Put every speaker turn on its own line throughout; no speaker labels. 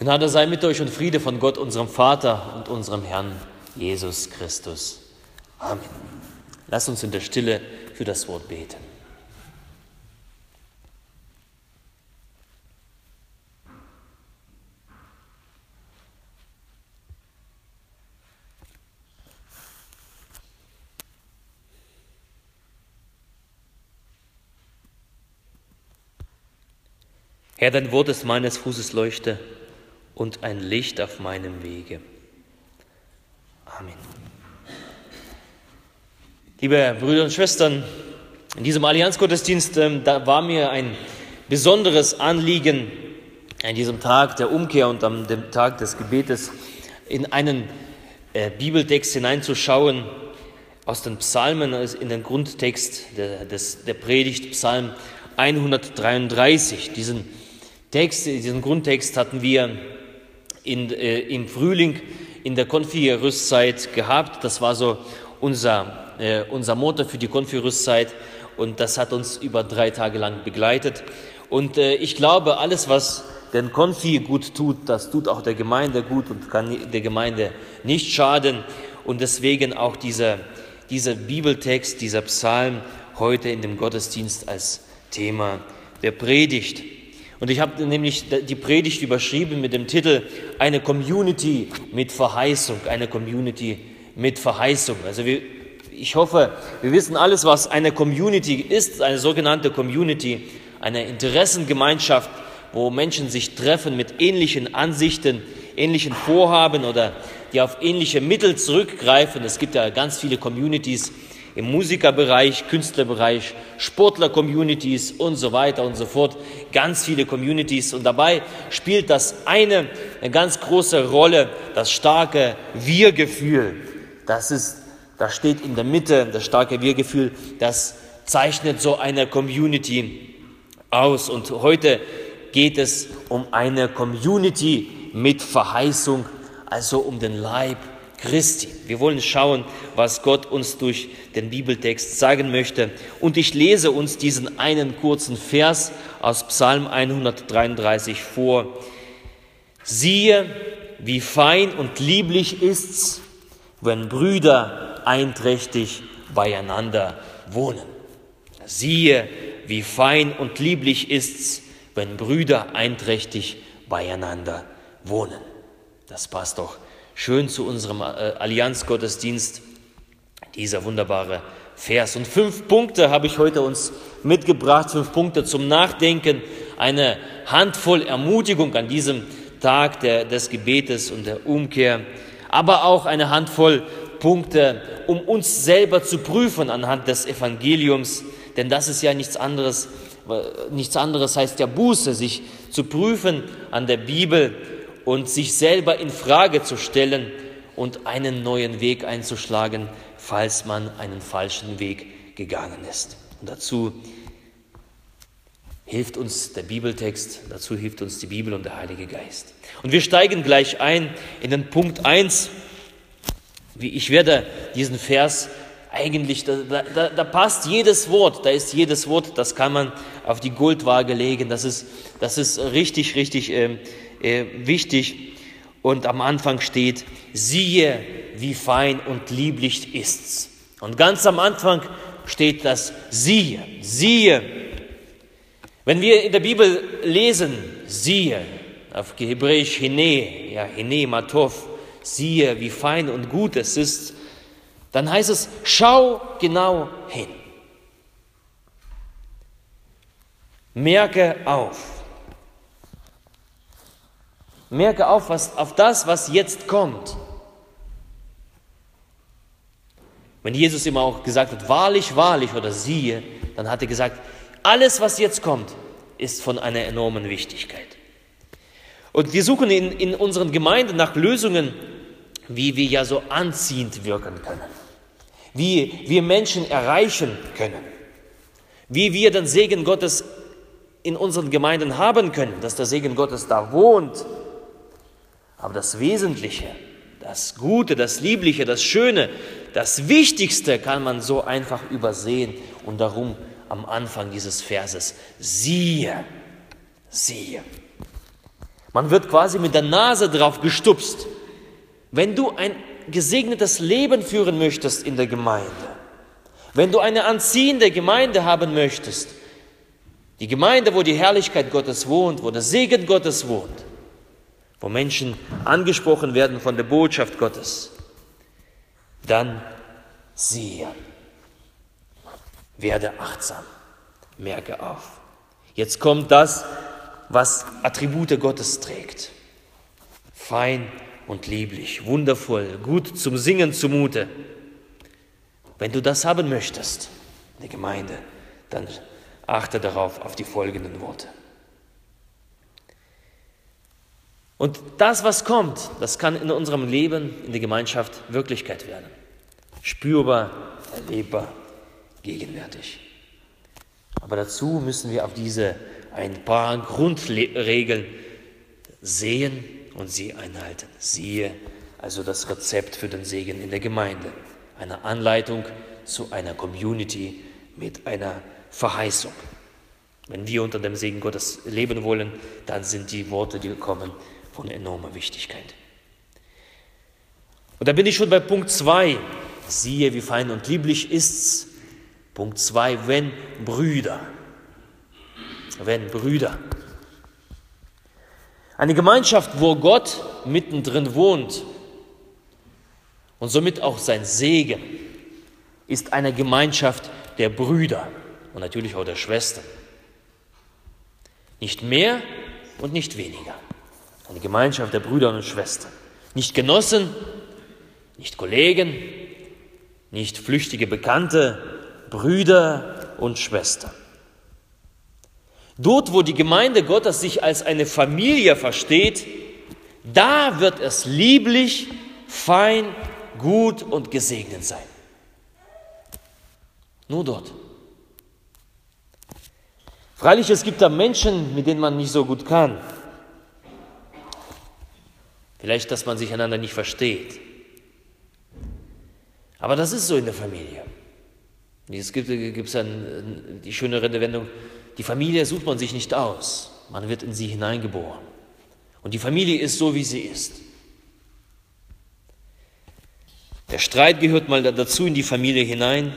Gnade sei mit euch und Friede von Gott, unserem Vater und unserem Herrn Jesus Christus. Amen. Lasst uns in der Stille für das Wort beten. Herr, dein Wort ist meines Fußes Leuchte und ein Licht auf meinem Wege. Amen. Liebe Brüder und Schwestern, in diesem Allianzgottesdienst, ähm, da war mir ein besonderes Anliegen, an diesem Tag der Umkehr und am dem Tag des Gebetes in einen äh, Bibeltext hineinzuschauen, aus den Psalmen, also in den Grundtext der, des, der Predigt, Psalm 133. Diesen Text, diesen Grundtext hatten wir in, äh, im Frühling in der Konfi-Rüstzeit gehabt. Das war so unser, äh, unser Motor für die Konfi-Rüstzeit und das hat uns über drei Tage lang begleitet. Und äh, ich glaube, alles, was den Konfi gut tut, das tut auch der Gemeinde gut und kann der Gemeinde nicht schaden. Und deswegen auch dieser, dieser Bibeltext, dieser Psalm heute in dem Gottesdienst als Thema der Predigt. Und ich habe nämlich die Predigt überschrieben mit dem Titel Eine Community mit Verheißung, eine Community mit Verheißung. Also wir, ich hoffe, wir wissen alles, was eine Community ist, eine sogenannte Community, eine Interessengemeinschaft, wo Menschen sich treffen mit ähnlichen Ansichten, ähnlichen Vorhaben oder die auf ähnliche Mittel zurückgreifen. Es gibt ja ganz viele Communities, im Musikerbereich, Künstlerbereich, Sportler-Communities und so weiter und so fort. Ganz viele Communities. Und dabei spielt das eine, eine ganz große Rolle, das starke Wir-Gefühl. Das ist, das steht in der Mitte, das starke Wir-Gefühl, das zeichnet so eine Community aus. Und heute geht es um eine Community mit Verheißung, also um den Leib Christi. Wir wollen schauen, was Gott uns durch den Bibeltext sagen möchte. Und ich lese uns diesen einen kurzen Vers aus Psalm 133 vor. Siehe, wie fein und lieblich ist's, wenn Brüder einträchtig beieinander wohnen. Siehe, wie fein und lieblich ist's, wenn Brüder einträchtig beieinander wohnen. Das passt doch schön zu unserem äh, Allianzgottesdienst, dieser wunderbare Vers. Und fünf Punkte habe ich heute uns mitgebracht, fünf Punkte zum Nachdenken, eine Handvoll Ermutigung an diesem Tag der, des Gebetes und der Umkehr, aber auch eine Handvoll Punkte, um uns selber zu prüfen anhand des Evangeliums, denn das ist ja nichts anderes, nichts anderes heißt ja Buße, sich zu prüfen an der Bibel und sich selber in Frage zu stellen und einen neuen Weg einzuschlagen, falls man einen falschen Weg gegangen ist. Und dazu hilft uns der Bibeltext, dazu hilft uns die Bibel und der Heilige Geist. Und wir steigen gleich ein in den Punkt 1. Ich werde diesen Vers eigentlich, da, da, da, passt jedes Wort, da ist jedes Wort, das kann man auf die Goldwaage legen. Das ist, das ist richtig, richtig äh, äh, wichtig. Und am Anfang steht, siehe, wie fein und lieblich ist's. Und ganz am Anfang steht das siehe, siehe. Wenn wir in der Bibel lesen, siehe, auf Hebräisch hine, ja, hine matov, siehe, wie fein und gut es ist, dann heißt es, schau genau hin. Merke auf. Merke auf, was, auf das, was jetzt kommt. Wenn Jesus immer auch gesagt hat, wahrlich, wahrlich oder siehe, dann hat er gesagt, alles, was jetzt kommt, ist von einer enormen Wichtigkeit. Und wir suchen in, in unseren Gemeinden nach Lösungen, wie wir ja so anziehend wirken können, wie wir Menschen erreichen können, wie wir den Segen Gottes in unseren Gemeinden haben können, dass der Segen Gottes da wohnt aber das Wesentliche, das Gute, das Liebliche, das Schöne, das Wichtigste kann man so einfach übersehen. Und darum am Anfang dieses Verses, siehe, siehe. Man wird quasi mit der Nase drauf gestupst. Wenn du ein gesegnetes Leben führen möchtest in der Gemeinde, wenn du eine anziehende Gemeinde haben möchtest, die Gemeinde, wo die Herrlichkeit Gottes wohnt, wo der Segen Gottes wohnt, wo Menschen angesprochen werden von der Botschaft Gottes, dann siehe, werde achtsam, merke auf. Jetzt kommt das, was Attribute Gottes trägt. Fein und lieblich, wundervoll, gut zum Singen zumute. Wenn du das haben möchtest, die Gemeinde, dann achte darauf auf die folgenden Worte. Und das, was kommt, das kann in unserem Leben, in der Gemeinschaft Wirklichkeit werden. Spürbar, erlebbar, gegenwärtig. Aber dazu müssen wir auf diese ein paar Grundregeln sehen und sie einhalten. Siehe also das Rezept für den Segen in der Gemeinde, eine Anleitung zu einer Community mit einer Verheißung. Wenn wir unter dem Segen Gottes leben wollen, dann sind die Worte, die kommen, von enormer Wichtigkeit. Und da bin ich schon bei Punkt 2. Siehe, wie fein und lieblich ist's. Punkt 2, wenn Brüder. Wenn Brüder. Eine Gemeinschaft, wo Gott mittendrin wohnt und somit auch sein Segen, ist eine Gemeinschaft der Brüder und natürlich auch der Schwestern. Nicht mehr und nicht weniger. Eine Gemeinschaft der Brüder und Schwestern. Nicht Genossen, nicht Kollegen, nicht flüchtige Bekannte, Brüder und Schwestern. Dort, wo die Gemeinde Gottes sich als eine Familie versteht, da wird es lieblich, fein, gut und gesegnet sein. Nur dort. Freilich, es gibt da Menschen, mit denen man nicht so gut kann. Vielleicht, dass man sich einander nicht versteht. Aber das ist so in der Familie. Es gibt es dann die schöne Redewendung, die Familie sucht man sich nicht aus, man wird in sie hineingeboren. Und die Familie ist so, wie sie ist. Der Streit gehört mal dazu in die Familie hinein,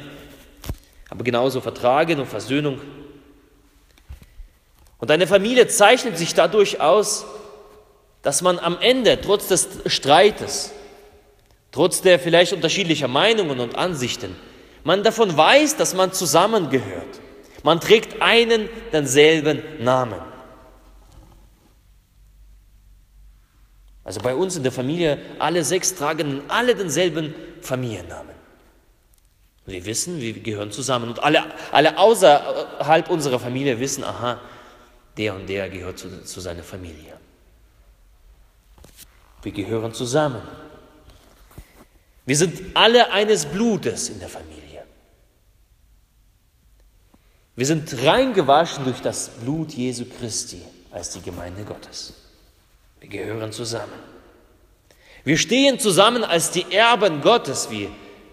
aber genauso Vertragen und Versöhnung und eine Familie zeichnet sich dadurch aus, dass man am Ende, trotz des Streites, trotz der vielleicht unterschiedlicher Meinungen und Ansichten, man davon weiß, dass man zusammengehört. Man trägt einen denselben Namen. Also bei uns in der Familie, alle sechs tragen alle denselben Familiennamen. Wir wissen, wir gehören zusammen. Und alle, alle außerhalb unserer Familie wissen, aha, der und der gehört zu, zu seiner Familie. Wir gehören zusammen. Wir sind alle eines Blutes in der Familie. Wir sind reingewaschen durch das Blut Jesu Christi als die Gemeinde Gottes. Wir gehören zusammen. Wir stehen zusammen als die Erben Gottes, wie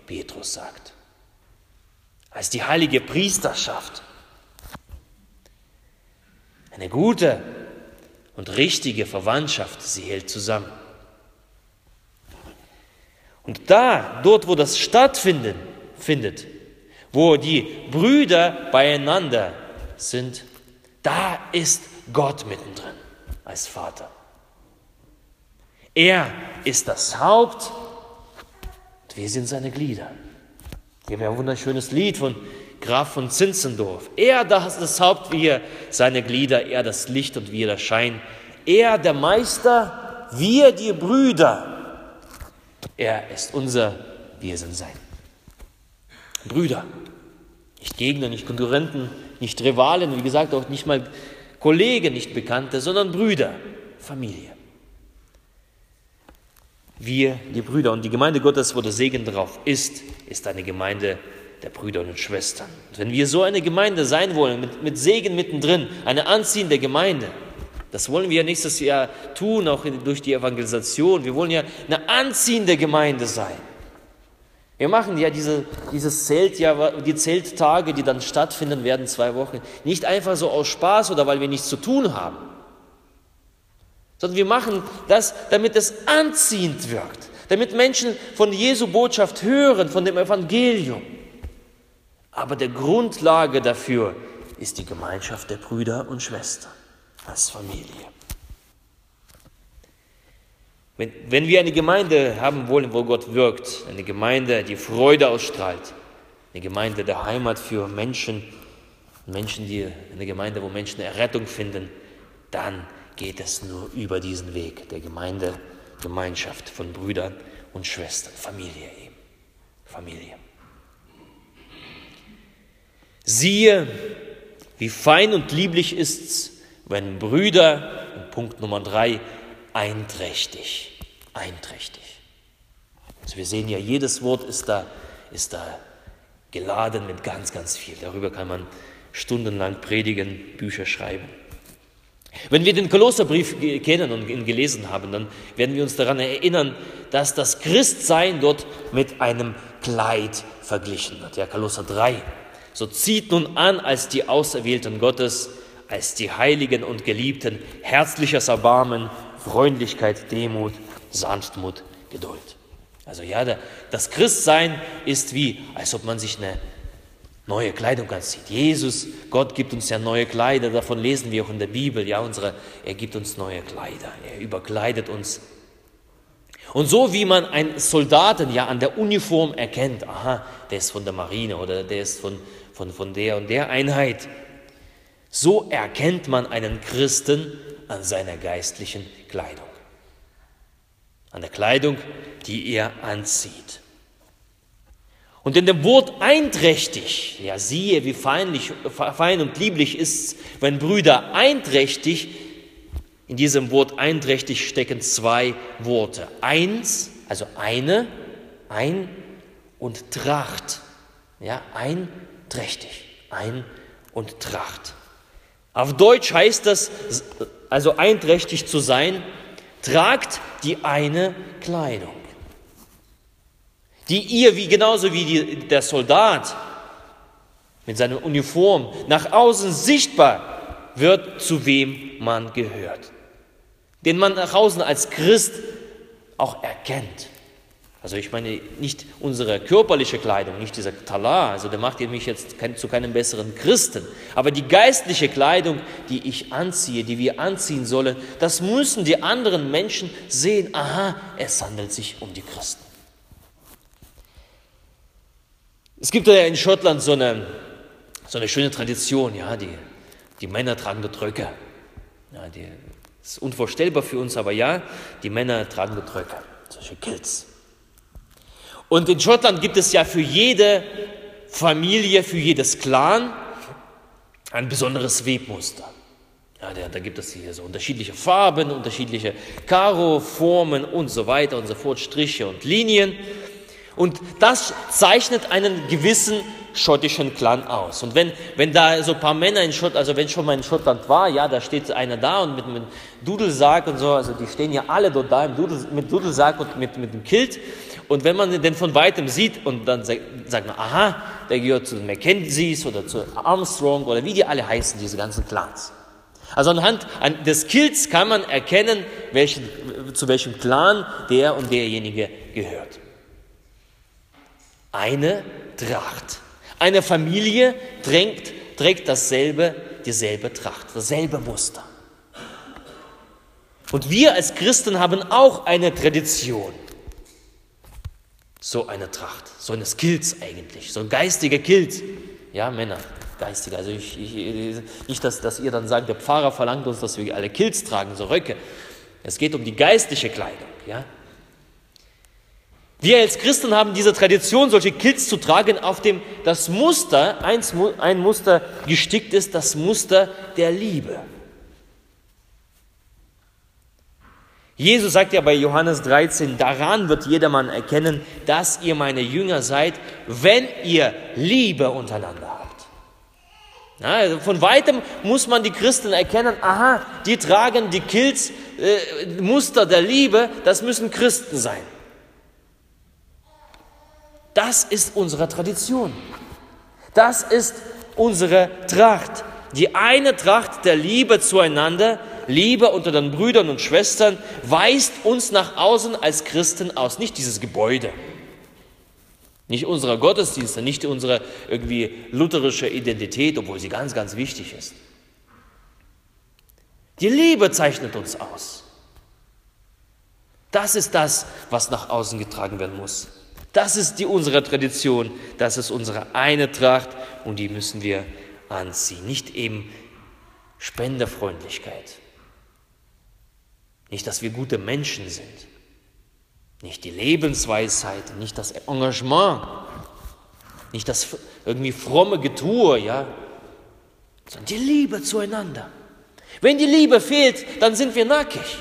Petrus sagt, als die heilige Priesterschaft. Eine gute und richtige Verwandtschaft, sie hält zusammen. Und da, dort, wo das stattfindet, findet, wo die Brüder beieinander sind, da ist Gott mittendrin als Vater. Er ist das Haupt und wir sind seine Glieder. Wir haben ja ein wunderschönes Lied von Graf von Zinzendorf. Er das, das Haupt, wir seine Glieder, er das Licht und wir das Schein. Er der Meister, wir die Brüder. Er ist unser, wir sind sein. Brüder, nicht Gegner, nicht Konkurrenten, nicht Rivalen, wie gesagt, auch nicht mal Kollegen, nicht Bekannte, sondern Brüder, Familie. Wir, die Brüder und die Gemeinde Gottes, wo der Segen drauf ist, ist eine Gemeinde der Brüder und Schwestern. Und wenn wir so eine Gemeinde sein wollen, mit, mit Segen mittendrin, eine anziehende Gemeinde, das wollen wir nächstes Jahr tun, auch durch die Evangelisation. Wir wollen ja eine anziehende Gemeinde sein. Wir machen ja diese, dieses Zelt, ja, die Zelttage, die dann stattfinden werden, zwei Wochen, nicht einfach so aus Spaß oder weil wir nichts zu tun haben, sondern wir machen das, damit es anziehend wirkt, damit Menschen von Jesu Botschaft hören, von dem Evangelium. Aber der Grundlage dafür ist die Gemeinschaft der Brüder und Schwestern als Familie. Wenn, wenn wir eine Gemeinde haben wollen, wo Gott wirkt, eine Gemeinde, die Freude ausstrahlt, eine Gemeinde der Heimat für Menschen, Menschen, die eine Gemeinde, wo Menschen Errettung finden, dann geht es nur über diesen Weg der Gemeinde, Gemeinschaft von Brüdern und Schwestern, Familie eben. Familie. Siehe, wie fein und lieblich ist's, wenn Brüder, Punkt Nummer drei, einträchtig, einträchtig. Also wir sehen ja, jedes Wort ist da, ist da geladen mit ganz, ganz viel. Darüber kann man stundenlang predigen, Bücher schreiben. Wenn wir den Kolosserbrief kennen und ihn gelesen haben, dann werden wir uns daran erinnern, dass das Christsein dort mit einem Kleid verglichen wird. Ja, Kolosser 3. So zieht nun an als die Auserwählten Gottes, als die Heiligen und Geliebten, herzliches Erbarmen, Freundlichkeit, Demut, Sanftmut, Geduld. Also ja, das Christsein ist wie, als ob man sich eine neue Kleidung anzieht. Jesus, Gott gibt uns ja neue Kleider, davon lesen wir auch in der Bibel, ja, unsere, er gibt uns neue Kleider, er überkleidet uns. Und so wie man einen Soldaten ja an der Uniform erkennt, aha, der ist von der Marine oder der ist von, von, von der und der Einheit, so erkennt man einen Christen an seiner geistlichen Kleidung. An der Kleidung, die er anzieht. Und in dem Wort einträchtig, ja siehe, wie feinlich, fein und lieblich ist, wenn Brüder einträchtig, in diesem Wort einträchtig stecken zwei Worte. Eins, also eine, ein und Tracht. Ja, einträchtig, ein und Tracht. Auf Deutsch heißt das, also einträchtig zu sein, tragt die eine Kleidung die ihr, wie genauso wie die, der Soldat mit seiner Uniform nach außen sichtbar wird, zu wem man gehört. Den man nach außen als Christ auch erkennt. Also ich meine nicht unsere körperliche Kleidung, nicht dieser Talar, also der macht mich jetzt zu keinem besseren Christen, aber die geistliche Kleidung, die ich anziehe, die wir anziehen sollen, das müssen die anderen Menschen sehen, aha, es handelt sich um die Christen. Es gibt ja in Schottland so eine, so eine schöne Tradition, ja, die, die Männer tragen dort Röcke. Ja, die, das ist unvorstellbar für uns, aber ja, die Männer tragen dort Röcke, solche Kilts. Und in Schottland gibt es ja für jede Familie, für jedes Clan ein besonderes Webmuster. Ja, da, gibt es hier so unterschiedliche Farben, unterschiedliche Karo-Formen und so weiter und so fort, Striche und Linien. Und das zeichnet einen gewissen schottischen Clan aus. Und wenn, wenn da so ein paar Männer in Schottland, also wenn schon mal in Schottland war, ja, da steht einer da und mit einem Dudelsack und so, also die stehen ja alle dort da mit Dudelsack und mit, mit dem Kilt. Und wenn man den von weitem sieht und dann sagt, man, aha, der gehört zu den Mackenzies oder zu Armstrong oder wie die alle heißen, diese ganzen Clans. Also anhand des Kilts kann man erkennen, welchen, zu welchem Clan der und derjenige gehört eine Tracht. Eine Familie trägt, trägt dasselbe, dieselbe Tracht, dasselbe Muster. Und wir als Christen haben auch eine Tradition. So eine Tracht, so eine Skills eigentlich, so ein geistiger Kilt. Ja, Männer, geistiger. Also ich, ich, nicht, dass, dass ihr dann sagt, der Pfarrer verlangt uns, dass wir alle Kilts tragen, so Röcke. Es geht um die geistliche Kleidung. Ja? Wir als Christen haben diese Tradition, solche Kilts zu tragen, auf dem das Muster, ein Muster gestickt ist, das Muster der Liebe. Jesus sagt ja bei Johannes 13, daran wird jedermann erkennen, dass ihr meine Jünger seid, wenn ihr Liebe untereinander habt. Ja, also von weitem muss man die Christen erkennen, aha, die tragen die Kilts, äh, Muster der Liebe, das müssen Christen sein. Das ist unsere Tradition. Das ist unsere Tracht. Die eine Tracht der Liebe zueinander, Liebe unter den Brüdern und Schwestern weist uns nach außen als Christen aus, nicht dieses Gebäude. Nicht unsere Gottesdienste, nicht unsere irgendwie lutherische Identität, obwohl sie ganz, ganz wichtig ist. Die Liebe zeichnet uns aus. Das ist das, was nach außen getragen werden muss. Das ist die unsere Tradition, das ist unsere eine Tracht und die müssen wir anziehen. Nicht eben Spenderfreundlichkeit. Nicht, dass wir gute Menschen sind. Nicht die Lebensweisheit, nicht das Engagement, nicht das irgendwie fromme Getue, ja, sondern die Liebe zueinander. Wenn die Liebe fehlt, dann sind wir nackig.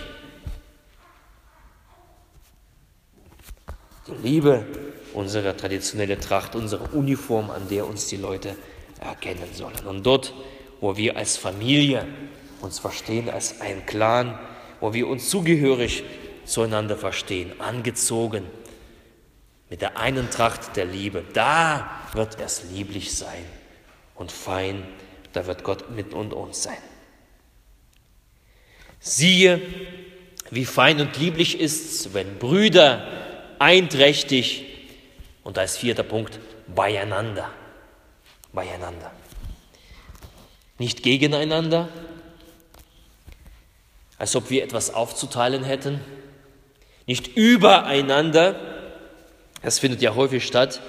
Die Liebe, unsere traditionelle Tracht, unsere Uniform, an der uns die Leute erkennen sollen. Und dort, wo wir als Familie uns verstehen, als ein Clan, wo wir uns zugehörig zueinander verstehen, angezogen mit der einen Tracht der Liebe, da wird es lieblich sein und fein, da wird Gott mit uns sein. Siehe, wie fein und lieblich ist's, wenn Brüder einträchtig und als vierter Punkt beieinander, beieinander. Nicht gegeneinander, als ob wir etwas aufzuteilen hätten, nicht übereinander, das findet ja häufig statt,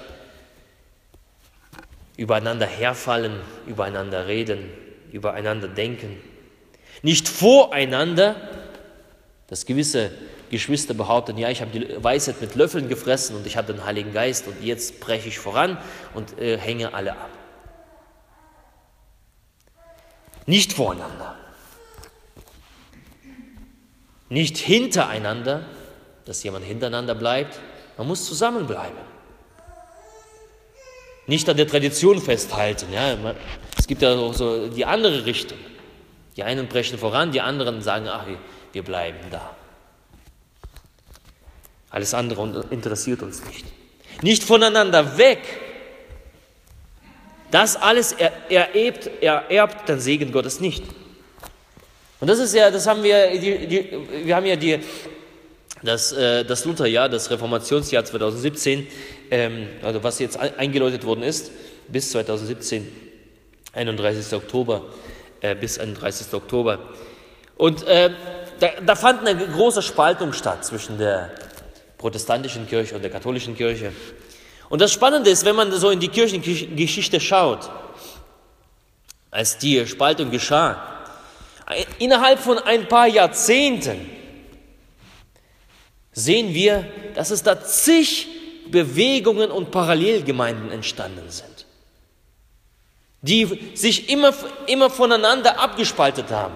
übereinander herfallen, übereinander reden, übereinander denken, nicht voreinander, dass gewisse Geschwister behaupten, ja, ich habe die Weisheit mit Löffeln gefressen und ich habe den Heiligen Geist und jetzt breche ich voran und äh, hänge alle ab. Nicht voreinander. Nicht hintereinander, dass jemand hintereinander bleibt. Man muss zusammenbleiben. Nicht an der Tradition festhalten. Ja. Es gibt ja auch so die andere Richtung. Die einen brechen voran, die anderen sagen, ach, wir bleiben da. Alles andere interessiert uns nicht. Nicht voneinander weg. Das alles ererbt, ererbt den Segen Gottes nicht. Und das ist ja, das haben wir, die, die, wir haben ja die, das, äh, das Lutherjahr, das Reformationsjahr 2017, ähm, also was jetzt eingeläutet worden ist, bis 2017, 31. Oktober, äh, bis 31. Oktober. Und äh, da, da fand eine große Spaltung statt zwischen der protestantischen Kirche und der katholischen Kirche. Und das Spannende ist, wenn man so in die Kirchengeschichte schaut, als die Spaltung geschah, innerhalb von ein paar Jahrzehnten sehen wir, dass es da zig Bewegungen und Parallelgemeinden entstanden sind, die sich immer, immer voneinander abgespaltet haben.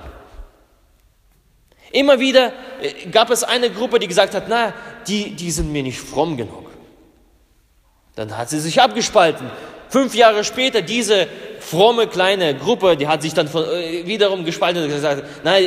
Immer wieder äh, gab es eine Gruppe, die gesagt hat, na, die, die sind mir nicht fromm genug. Dann hat sie sich abgespalten. Fünf Jahre später, diese fromme kleine Gruppe, die hat sich dann von, äh, wiederum gespalten und gesagt, nein,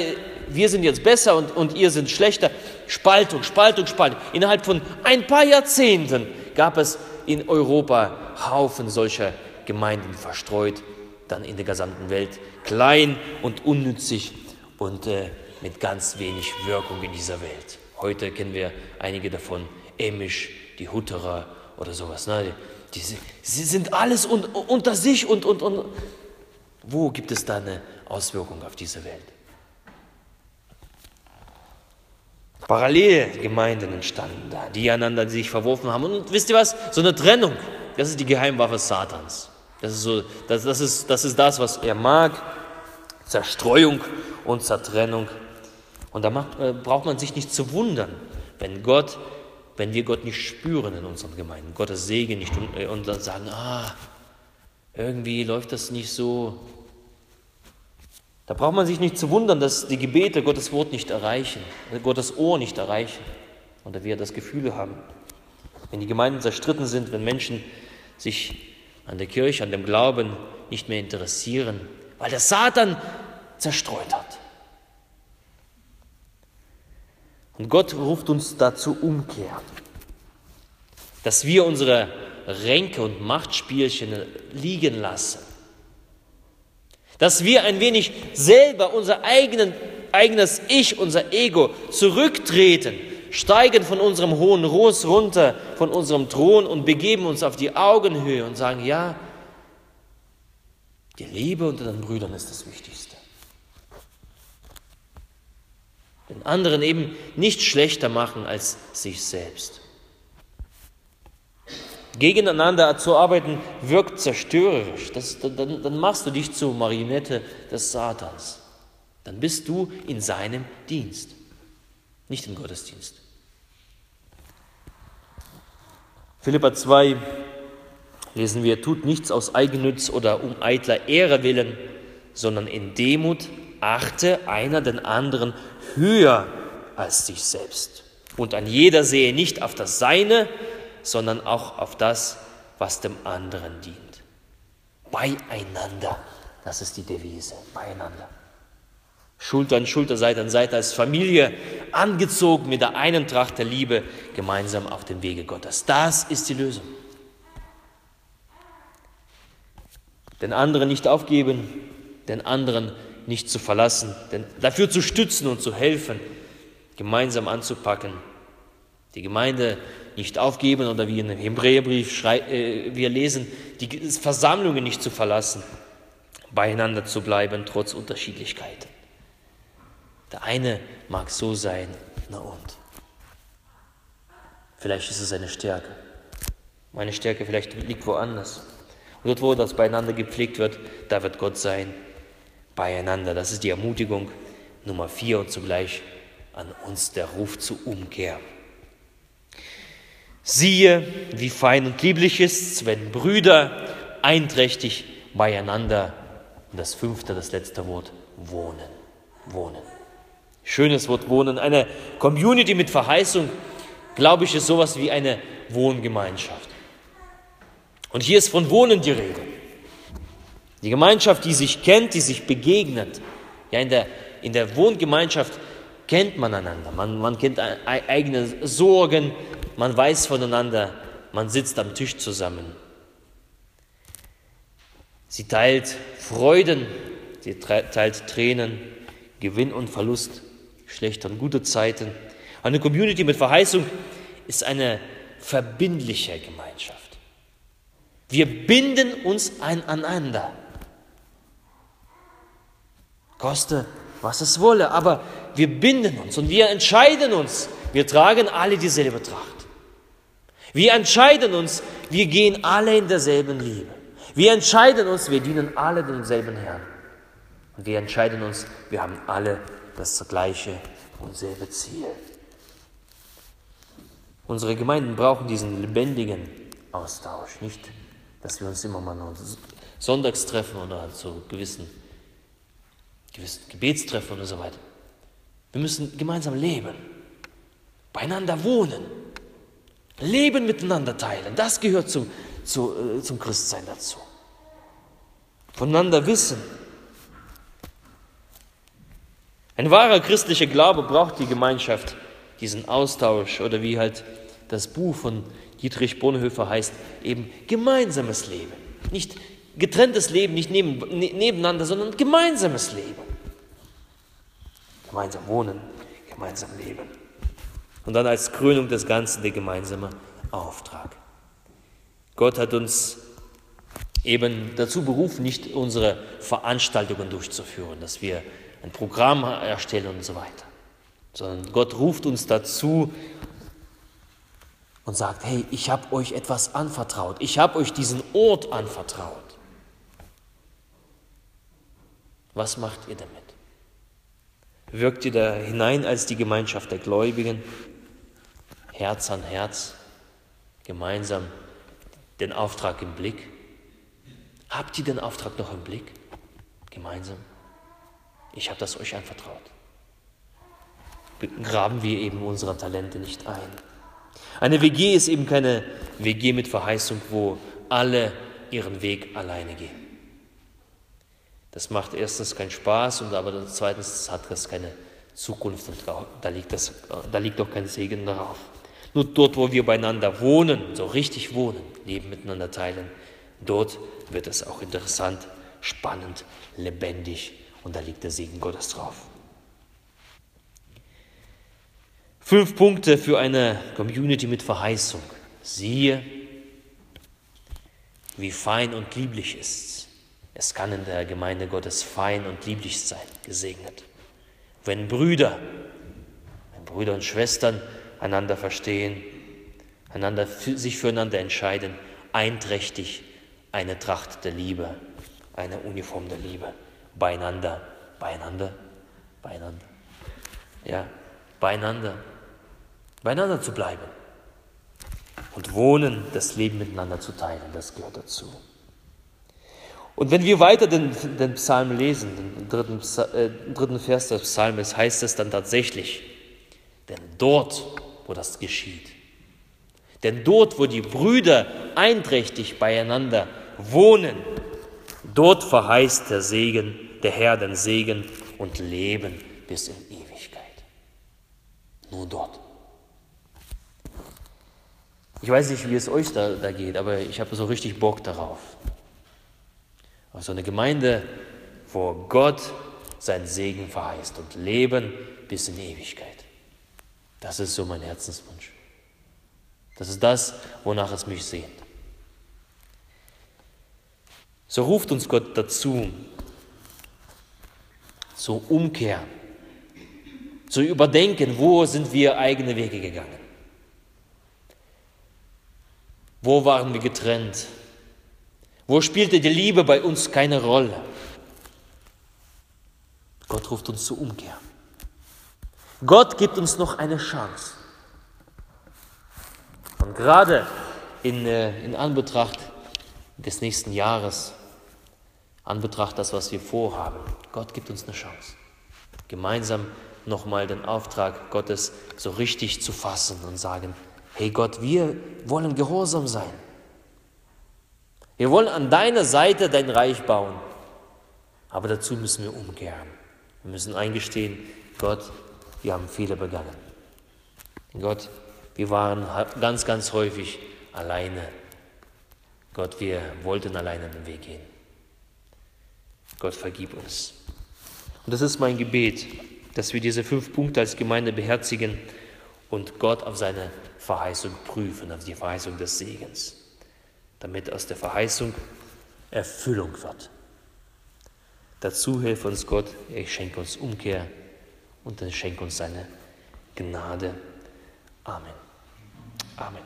wir sind jetzt besser und, und ihr sind schlechter. Spaltung, Spaltung, Spaltung. Innerhalb von ein paar Jahrzehnten gab es in Europa Haufen solcher Gemeinden verstreut, dann in der gesamten Welt, klein und unnützig und äh, mit ganz wenig Wirkung in dieser Welt. Heute kennen wir einige davon, Emisch, die Hutterer oder sowas. Ne? Die, die, sie sind alles un, unter sich und, und, und. Wo gibt es da eine Auswirkung auf diese Welt? Parallelgemeinden entstanden da, die einander sich verworfen haben. Und wisst ihr was? So eine Trennung, das ist die Geheimwaffe Satans. Das ist, so, das, das, ist, das ist das, was er mag. Zerstreuung und Zertrennung. Und da macht, äh, braucht man sich nicht zu wundern, wenn Gott, wenn wir Gott nicht spüren in unseren Gemeinden, Gottes Segen nicht und, äh, und sagen, ah, irgendwie läuft das nicht so. Da braucht man sich nicht zu wundern, dass die Gebete Gottes Wort nicht erreichen, Gottes Ohr nicht erreichen oder wir das Gefühl haben. Wenn die Gemeinden zerstritten sind, wenn Menschen sich an der Kirche, an dem Glauben nicht mehr interessieren, weil der Satan zerstreut hat. Und Gott ruft uns dazu umkehren, dass wir unsere Ränke und Machtspielchen liegen lassen, dass wir ein wenig selber unsere eigenen eigenes Ich, unser Ego zurücktreten, steigen von unserem hohen Ross runter, von unserem Thron und begeben uns auf die Augenhöhe und sagen, ja, die Liebe unter den Brüdern ist das Wichtigste. Den anderen eben nicht schlechter machen als sich selbst. Gegeneinander zu arbeiten wirkt zerstörerisch. Das, dann, dann machst du dich zur Marionette des Satans. Dann bist du in seinem Dienst, nicht im Gottesdienst. Philippa 2 lesen wir, tut nichts aus Eigennütz oder um eitler Ehre willen, sondern in Demut achte einer den anderen höher als sich selbst. Und an jeder sehe nicht auf das Seine, sondern auch auf das, was dem anderen dient. Beieinander, das ist die Devise, beieinander. Schulter an Schulter, Seite an Seite als Familie, angezogen mit der einen Tracht der Liebe, gemeinsam auf dem Wege Gottes. Das ist die Lösung. Den anderen nicht aufgeben, den anderen nicht zu verlassen, denn dafür zu stützen und zu helfen, gemeinsam anzupacken. Die Gemeinde nicht aufgeben oder wie in dem Hebräerbrief äh, wir lesen, die Versammlungen nicht zu verlassen, beieinander zu bleiben, trotz Unterschiedlichkeiten. Der eine mag so sein, na und? Vielleicht ist es eine Stärke. Meine Stärke vielleicht liegt woanders. Und dort, wo das beieinander gepflegt wird, da wird Gott sein, beieinander. Das ist die Ermutigung Nummer vier und zugleich an uns der Ruf zur Umkehr. Siehe, wie fein und lieblich ist's, wenn Brüder einträchtig beieinander, und das fünfte, das letzte Wort, wohnen. Wohnen. Schönes Wort wohnen. Eine Community mit Verheißung, glaube ich, ist sowas wie eine Wohngemeinschaft. Und hier ist von Wohnen die Rede. Die Gemeinschaft, die sich kennt, die sich begegnet. Ja, in der, in der Wohngemeinschaft kennt man einander. Man, man kennt eigene Sorgen, man weiß voneinander, man sitzt am Tisch zusammen. Sie teilt Freuden, sie teilt Tränen, Gewinn und Verlust schlechte und gute Zeiten. Eine Community mit Verheißung ist eine verbindliche Gemeinschaft. Wir binden uns aneinander. Koste, was es wolle, aber wir binden uns und wir entscheiden uns. Wir tragen alle dieselbe Tracht. Wir entscheiden uns, wir gehen alle in derselben Liebe. Wir entscheiden uns, wir dienen alle demselben Herrn. Und wir entscheiden uns, wir haben alle das gleiche und selbe Ziel. Unsere Gemeinden brauchen diesen lebendigen Austausch, nicht, dass wir uns immer mal sonntags treffen oder zu gewissen, gewissen Gebetstreffen und so weiter. Wir müssen gemeinsam leben, beieinander wohnen, Leben miteinander teilen. Das gehört zum, zu, äh, zum Christsein dazu. Voneinander wissen, ein wahrer christlicher Glaube braucht die Gemeinschaft, diesen Austausch oder wie halt das Buch von Dietrich Bonhoeffer heißt, eben gemeinsames Leben. Nicht getrenntes Leben, nicht neben, ne, nebeneinander, sondern gemeinsames Leben. Gemeinsam wohnen, gemeinsam leben. Und dann als Krönung des Ganzen der gemeinsame Auftrag. Gott hat uns eben dazu berufen, nicht unsere Veranstaltungen durchzuführen, dass wir ein Programm erstellen und so weiter. Sondern Gott ruft uns dazu und sagt, hey, ich habe euch etwas anvertraut, ich habe euch diesen Ort anvertraut. Was macht ihr damit? Wirkt ihr da hinein als die Gemeinschaft der Gläubigen, Herz an Herz, gemeinsam den Auftrag im Blick? Habt ihr den Auftrag noch im Blick? Gemeinsam? Ich habe das euch anvertraut. Graben wir eben unsere Talente nicht ein. Eine WG ist eben keine WG mit Verheißung, wo alle ihren Weg alleine gehen. Das macht erstens keinen Spaß und aber zweitens hat das keine Zukunft und da liegt, das, da liegt auch kein Segen darauf. Nur dort, wo wir beieinander wohnen, so richtig wohnen, Leben miteinander teilen, dort wird es auch interessant, spannend, lebendig und da liegt der Segen Gottes drauf. Fünf Punkte für eine Community mit Verheißung. Siehe, wie fein und lieblich ist. Es kann in der Gemeinde Gottes fein und lieblich sein, gesegnet. Wenn Brüder, wenn Brüder und Schwestern einander verstehen, einander, sich füreinander entscheiden, einträchtig eine Tracht der Liebe, eine Uniform der Liebe, beieinander, beieinander, beieinander, ja, beieinander, beieinander zu bleiben und wohnen, das Leben miteinander zu teilen, das gehört dazu. Und wenn wir weiter den, den Psalm lesen, den dritten, äh, dritten Vers des Psalmes, heißt es dann tatsächlich, denn dort, wo das geschieht, denn dort, wo die Brüder einträchtig beieinander wohnen, dort verheißt der Segen, der Herr den Segen und Leben bis in Ewigkeit. Nur dort. Ich weiß nicht, wie es euch da, da geht, aber ich habe so richtig Bock darauf. Also eine Gemeinde, wo Gott seinen Segen verheißt und Leben bis in Ewigkeit. Das ist so mein Herzenswunsch. Das ist das, wonach es mich sehnt. So ruft uns Gott dazu, zur Umkehr, zu überdenken, wo sind wir eigene Wege gegangen. Wo waren wir getrennt? Wo spielte die Liebe bei uns keine Rolle? Gott ruft uns zur Umkehr. Gott gibt uns noch eine Chance. Und gerade in, äh, in Anbetracht des nächsten Jahres, Anbetracht das, was wir vorhaben, Gott gibt uns eine Chance. Gemeinsam nochmal den Auftrag Gottes so richtig zu fassen und sagen, hey Gott, wir wollen gehorsam sein. Wir wollen an deiner Seite dein Reich bauen. Aber dazu müssen wir umkehren. Wir müssen eingestehen, Gott, wir haben Fehler begangen. Gott, wir waren ganz, ganz häufig alleine. Gott, wir wollten alleine den Weg gehen. Gott, vergib uns. Und das ist mein Gebet, dass wir diese fünf Punkte als Gemeinde beherzigen und Gott auf seine Verheißung prüfen, auf die Verheißung des Segens, damit aus der Verheißung Erfüllung wird. Dazu hilft uns Gott, er schenkt uns Umkehr und er schenkt uns seine Gnade. Amen. Amen.